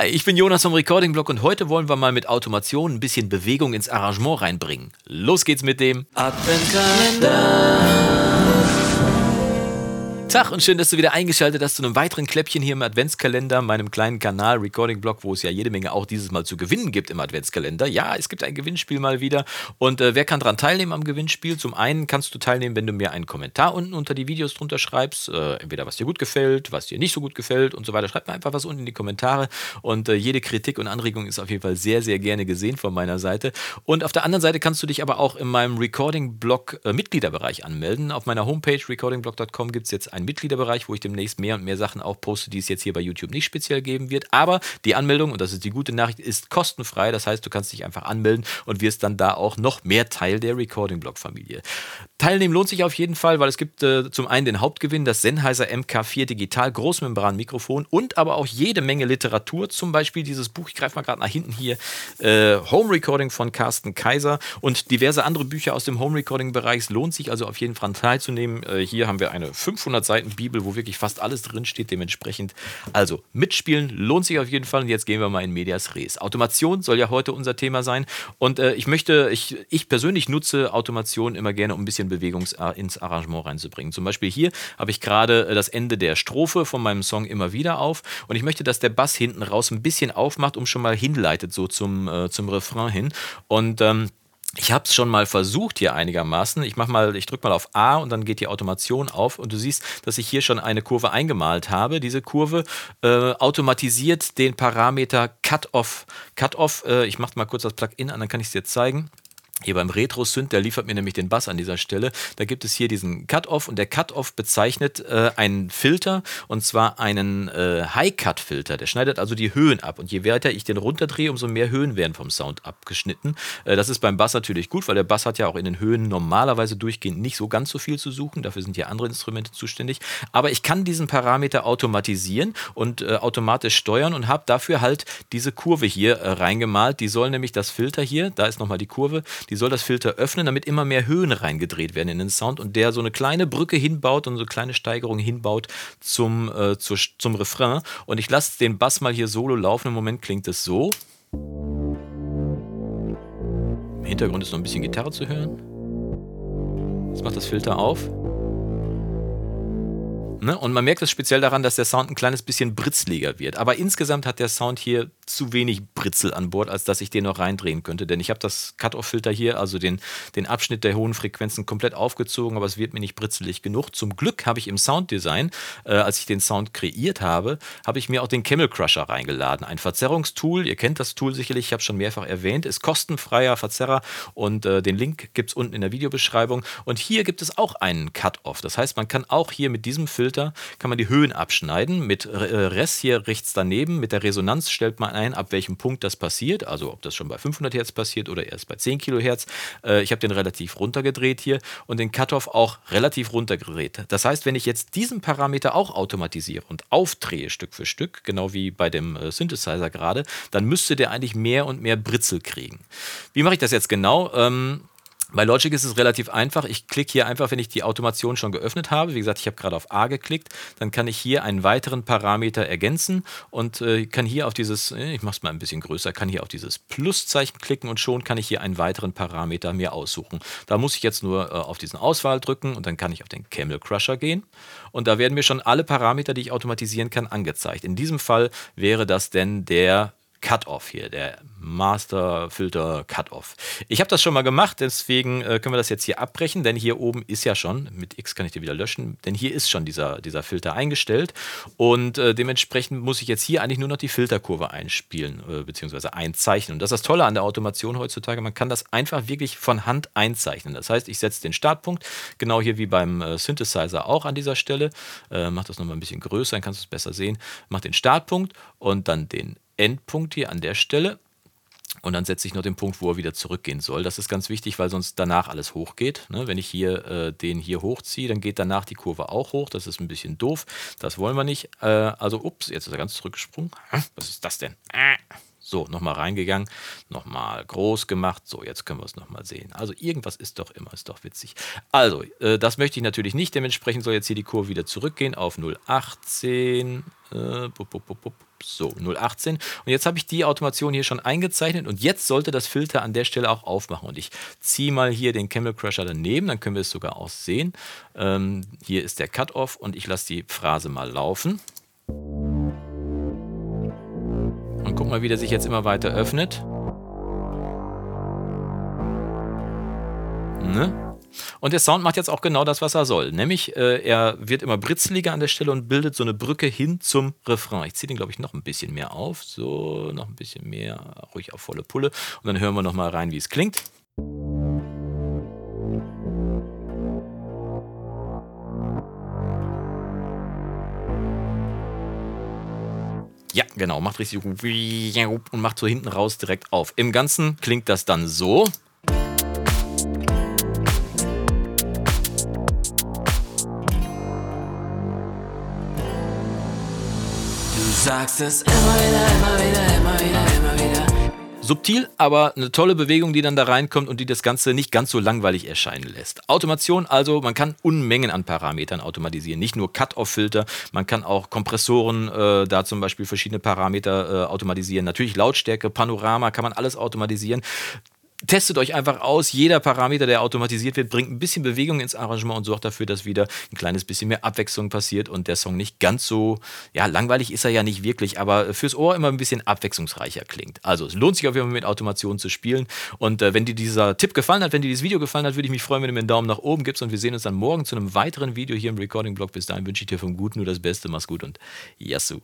Hi, ich bin Jonas vom Recording Blog und heute wollen wir mal mit Automation ein bisschen Bewegung ins Arrangement reinbringen. Los geht's mit dem Adventkalender. Tag und schön, dass du wieder eingeschaltet hast zu einem weiteren Kläppchen hier im Adventskalender, meinem kleinen Kanal Recording Blog, wo es ja jede Menge auch dieses Mal zu gewinnen gibt im Adventskalender. Ja, es gibt ein Gewinnspiel mal wieder. Und äh, wer kann daran teilnehmen am Gewinnspiel? Zum einen kannst du teilnehmen, wenn du mir einen Kommentar unten unter die Videos drunter schreibst. Äh, entweder was dir gut gefällt, was dir nicht so gut gefällt und so weiter. Schreib mir einfach was unten in die Kommentare. Und äh, jede Kritik und Anregung ist auf jeden Fall sehr, sehr gerne gesehen von meiner Seite. Und auf der anderen Seite kannst du dich aber auch in meinem Recording Blog äh, Mitgliederbereich anmelden. Auf meiner Homepage recordingblog.com gibt es jetzt ein einen Mitgliederbereich, wo ich demnächst mehr und mehr Sachen auch poste, die es jetzt hier bei YouTube nicht speziell geben wird. Aber die Anmeldung, und das ist die gute Nachricht, ist kostenfrei. Das heißt, du kannst dich einfach anmelden und wirst dann da auch noch mehr Teil der Recording-Blog-Familie. Teilnehmen lohnt sich auf jeden Fall, weil es gibt äh, zum einen den Hauptgewinn, das Sennheiser MK4 Digital Großmembran-Mikrofon und aber auch jede Menge Literatur, zum Beispiel dieses Buch, ich greife mal gerade nach hinten hier, äh, Home Recording von Carsten Kaiser und diverse andere Bücher aus dem Home Recording-Bereich. Es lohnt sich also auf jeden Fall teilzunehmen. Äh, hier haben wir eine 500 Seiten Bibel, wo wirklich fast alles drin steht, dementsprechend. Also mitspielen lohnt sich auf jeden Fall. Und jetzt gehen wir mal in Medias Res. Automation soll ja heute unser Thema sein. Und äh, ich möchte, ich, ich persönlich nutze Automation immer gerne, um ein bisschen Bewegung ins Arrangement reinzubringen. Zum Beispiel hier habe ich gerade äh, das Ende der Strophe von meinem Song immer wieder auf. Und ich möchte, dass der Bass hinten raus ein bisschen aufmacht, um schon mal hinleitet, so zum, äh, zum Refrain hin. Und ähm, ich habe es schon mal versucht hier einigermaßen. Ich mach mal, ich drücke mal auf A und dann geht die Automation auf und du siehst, dass ich hier schon eine Kurve eingemalt habe. Diese Kurve äh, automatisiert den Parameter Cut-Off. Cut-Off, äh, ich mache mal kurz das Plugin an, dann kann ich es dir zeigen. Hier beim Retro-Synth, der liefert mir nämlich den Bass an dieser Stelle. Da gibt es hier diesen Cut-Off und der Cut-Off bezeichnet äh, einen Filter und zwar einen äh, High-Cut-Filter. Der schneidet also die Höhen ab und je weiter ich den runterdrehe, umso mehr Höhen werden vom Sound abgeschnitten. Äh, das ist beim Bass natürlich gut, weil der Bass hat ja auch in den Höhen normalerweise durchgehend nicht so ganz so viel zu suchen. Dafür sind ja andere Instrumente zuständig. Aber ich kann diesen Parameter automatisieren und äh, automatisch steuern und habe dafür halt diese Kurve hier äh, reingemalt. Die soll nämlich das Filter hier, da ist nochmal die Kurve, die soll das Filter öffnen, damit immer mehr Höhen reingedreht werden in den Sound und der so eine kleine Brücke hinbaut und so eine kleine Steigerung hinbaut zum, äh, zur, zum Refrain. Und ich lasse den Bass mal hier solo laufen. Im Moment klingt es so. Im Hintergrund ist noch ein bisschen Gitarre zu hören. Jetzt macht das Filter auf. Ne? Und man merkt es speziell daran, dass der Sound ein kleines bisschen britzliger wird. Aber insgesamt hat der Sound hier zu wenig Britzel an Bord, als dass ich den noch reindrehen könnte. Denn ich habe das Cut-Off-Filter hier, also den, den Abschnitt der hohen Frequenzen, komplett aufgezogen, aber es wird mir nicht britzelig genug. Zum Glück habe ich im Sounddesign, äh, als ich den Sound kreiert habe, habe ich mir auch den Camel Crusher reingeladen. Ein Verzerrungstool, ihr kennt das Tool sicherlich, ich habe es schon mehrfach erwähnt, ist kostenfreier Verzerrer und äh, den Link gibt es unten in der Videobeschreibung. Und hier gibt es auch einen Cut-Off. Das heißt, man kann auch hier mit diesem Filter Filter kann man die Höhen abschneiden. Mit äh, Res hier rechts daneben, mit der Resonanz stellt man ein, ab welchem Punkt das passiert. Also ob das schon bei 500 Hertz passiert oder erst bei 10 Kilohertz. Äh, ich habe den relativ runtergedreht hier und den Cutoff auch relativ runtergedreht. Das heißt, wenn ich jetzt diesen Parameter auch automatisiere und aufdrehe Stück für Stück, genau wie bei dem äh, Synthesizer gerade, dann müsste der eigentlich mehr und mehr Britzel kriegen. Wie mache ich das jetzt genau? Ähm, bei Logic ist es relativ einfach. Ich klicke hier einfach, wenn ich die Automation schon geöffnet habe. Wie gesagt, ich habe gerade auf A geklickt. Dann kann ich hier einen weiteren Parameter ergänzen und äh, kann hier auf dieses, äh, ich mache es mal ein bisschen größer, kann hier auf dieses Pluszeichen klicken und schon kann ich hier einen weiteren Parameter mir aussuchen. Da muss ich jetzt nur äh, auf diesen Auswahl drücken und dann kann ich auf den Camel Crusher gehen. Und da werden mir schon alle Parameter, die ich automatisieren kann, angezeigt. In diesem Fall wäre das denn der Cut-Off hier, der Master Filter Cut-Off. Ich habe das schon mal gemacht, deswegen äh, können wir das jetzt hier abbrechen, denn hier oben ist ja schon, mit X kann ich den wieder löschen, denn hier ist schon dieser, dieser Filter eingestellt und äh, dementsprechend muss ich jetzt hier eigentlich nur noch die Filterkurve einspielen äh, bzw. einzeichnen. Und das ist das Tolle an der Automation heutzutage, man kann das einfach wirklich von Hand einzeichnen. Das heißt, ich setze den Startpunkt, genau hier wie beim äh, Synthesizer auch an dieser Stelle, äh, mach das nochmal ein bisschen größer, dann kannst du es besser sehen, mach den Startpunkt und dann den Endpunkt hier an der Stelle. Und dann setze ich noch den Punkt, wo er wieder zurückgehen soll. Das ist ganz wichtig, weil sonst danach alles hochgeht. Ne? Wenn ich hier äh, den hier hochziehe, dann geht danach die Kurve auch hoch. Das ist ein bisschen doof. Das wollen wir nicht. Äh, also, ups, jetzt ist er ganz zurückgesprungen. Was ist das denn? So, nochmal reingegangen, nochmal groß gemacht. So, jetzt können wir es nochmal sehen. Also irgendwas ist doch immer, ist doch witzig. Also, äh, das möchte ich natürlich nicht. Dementsprechend soll jetzt hier die Kurve wieder zurückgehen auf 0,18. Äh, bup, bup, bup, So, 018. Und jetzt habe ich die Automation hier schon eingezeichnet und jetzt sollte das Filter an der Stelle auch aufmachen. Und ich ziehe mal hier den Camel Crusher daneben, dann können wir es sogar auch sehen. Ähm, hier ist der Cut-Off und ich lasse die Phrase mal laufen. Und guck mal, wie der sich jetzt immer weiter öffnet. Ne? Und der Sound macht jetzt auch genau das, was er soll. Nämlich, äh, er wird immer britzeliger an der Stelle und bildet so eine Brücke hin zum Refrain. Ich ziehe den, glaube ich, noch ein bisschen mehr auf. So, noch ein bisschen mehr, ruhig auf volle Pulle. Und dann hören wir noch mal rein, wie es klingt. Ja, genau, macht richtig und macht so hinten raus direkt auf. Im Ganzen klingt das dann so. Sagst es immer wieder, immer wieder, immer wieder, immer wieder. Subtil, aber eine tolle Bewegung, die dann da reinkommt und die das Ganze nicht ganz so langweilig erscheinen lässt. Automation also, man kann Unmengen an Parametern automatisieren. Nicht nur Cut-Off-Filter, man kann auch Kompressoren, äh, da zum Beispiel verschiedene Parameter äh, automatisieren. Natürlich Lautstärke, Panorama, kann man alles automatisieren testet euch einfach aus. Jeder Parameter, der automatisiert wird, bringt ein bisschen Bewegung ins Arrangement und sorgt dafür, dass wieder ein kleines bisschen mehr Abwechslung passiert und der Song nicht ganz so, ja, langweilig ist er ja nicht wirklich, aber fürs Ohr immer ein bisschen abwechslungsreicher klingt. Also es lohnt sich auf jeden Fall mit Automation zu spielen. Und äh, wenn dir dieser Tipp gefallen hat, wenn dir dieses Video gefallen hat, würde ich mich freuen, wenn du mir einen Daumen nach oben gibst und wir sehen uns dann morgen zu einem weiteren Video hier im Recording-Blog. Bis dahin wünsche ich dir vom Guten nur das Beste. Mach's gut und Yassou.